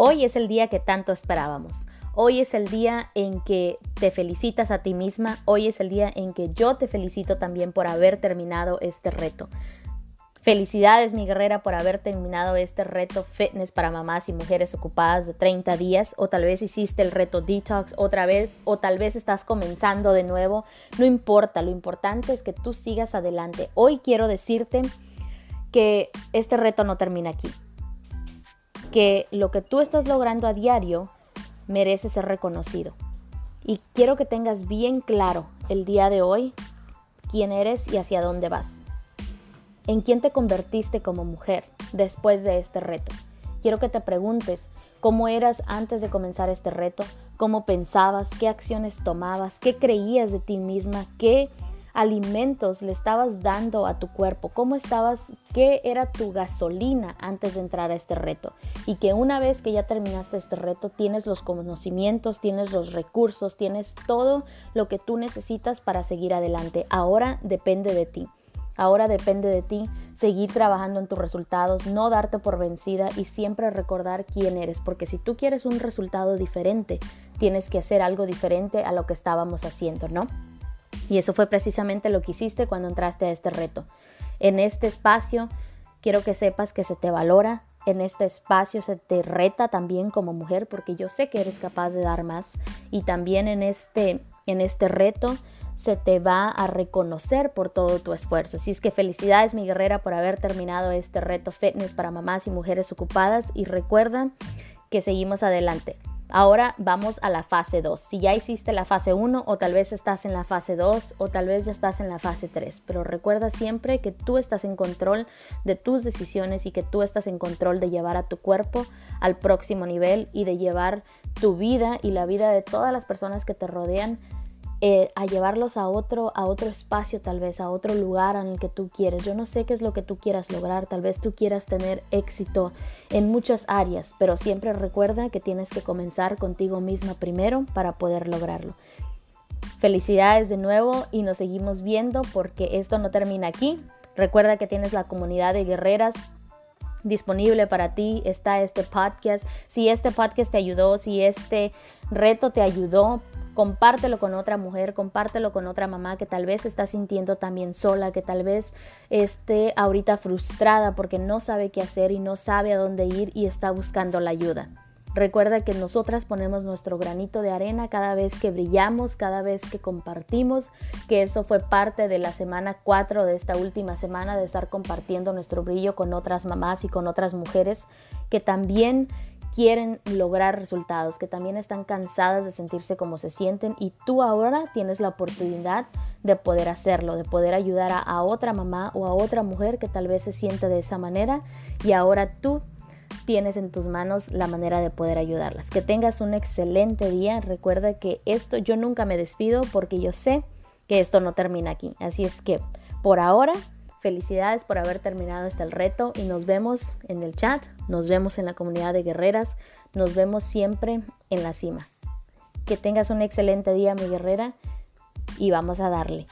Hoy es el día que tanto esperábamos. Hoy es el día en que te felicitas a ti misma. Hoy es el día en que yo te felicito también por haber terminado este reto. Felicidades, mi guerrera, por haber terminado este reto fitness para mamás y mujeres ocupadas de 30 días. O tal vez hiciste el reto detox otra vez. O tal vez estás comenzando de nuevo. No importa, lo importante es que tú sigas adelante. Hoy quiero decirte que este reto no termina aquí. Que lo que tú estás logrando a diario merece ser reconocido. Y quiero que tengas bien claro el día de hoy quién eres y hacia dónde vas. ¿En quién te convertiste como mujer después de este reto? Quiero que te preguntes cómo eras antes de comenzar este reto, cómo pensabas, qué acciones tomabas, qué creías de ti misma, qué alimentos le estabas dando a tu cuerpo, cómo estabas, qué era tu gasolina antes de entrar a este reto. Y que una vez que ya terminaste este reto, tienes los conocimientos, tienes los recursos, tienes todo lo que tú necesitas para seguir adelante. Ahora depende de ti. Ahora depende de ti seguir trabajando en tus resultados, no darte por vencida y siempre recordar quién eres, porque si tú quieres un resultado diferente, tienes que hacer algo diferente a lo que estábamos haciendo, ¿no? Y eso fue precisamente lo que hiciste cuando entraste a este reto. En este espacio quiero que sepas que se te valora, en este espacio se te reta también como mujer porque yo sé que eres capaz de dar más y también en este en este reto se te va a reconocer por todo tu esfuerzo. Así es que felicidades mi guerrera por haber terminado este reto fitness para mamás y mujeres ocupadas y recuerda que seguimos adelante. Ahora vamos a la fase 2. Si ya hiciste la fase 1 o tal vez estás en la fase 2 o tal vez ya estás en la fase 3, pero recuerda siempre que tú estás en control de tus decisiones y que tú estás en control de llevar a tu cuerpo al próximo nivel y de llevar tu vida y la vida de todas las personas que te rodean eh, a llevarlos a otro, a otro espacio, tal vez a otro lugar en el que tú quieres. Yo no sé qué es lo que tú quieras lograr, tal vez tú quieras tener éxito en muchas áreas, pero siempre recuerda que tienes que comenzar contigo misma primero para poder lograrlo. Felicidades de nuevo y nos seguimos viendo porque esto no termina aquí. Recuerda que tienes la comunidad de guerreras disponible para ti. Está este podcast. Si este podcast te ayudó, si este reto te ayudó, compártelo con otra mujer, compártelo con otra mamá que tal vez está sintiendo también sola, que tal vez esté ahorita frustrada porque no sabe qué hacer y no sabe a dónde ir y está buscando la ayuda. Recuerda que nosotras ponemos nuestro granito de arena cada vez que brillamos, cada vez que compartimos, que eso fue parte de la semana 4 de esta última semana de estar compartiendo nuestro brillo con otras mamás y con otras mujeres que también quieren lograr resultados, que también están cansadas de sentirse como se sienten y tú ahora tienes la oportunidad de poder hacerlo, de poder ayudar a, otra mamá o a otra mujer que tal vez se siente de esa manera y ahora tú tienes en tus manos la manera de poder ayudarlas. Que tengas un excelente día. Recuerda que esto yo nunca me despido porque yo sé que esto no termina aquí. Así es que por ahora Felicidades por haber terminado este reto y nos vemos en el chat, nos vemos en la comunidad de guerreras, nos vemos siempre en la cima. Que tengas un excelente día, mi guerrera, y vamos a darle.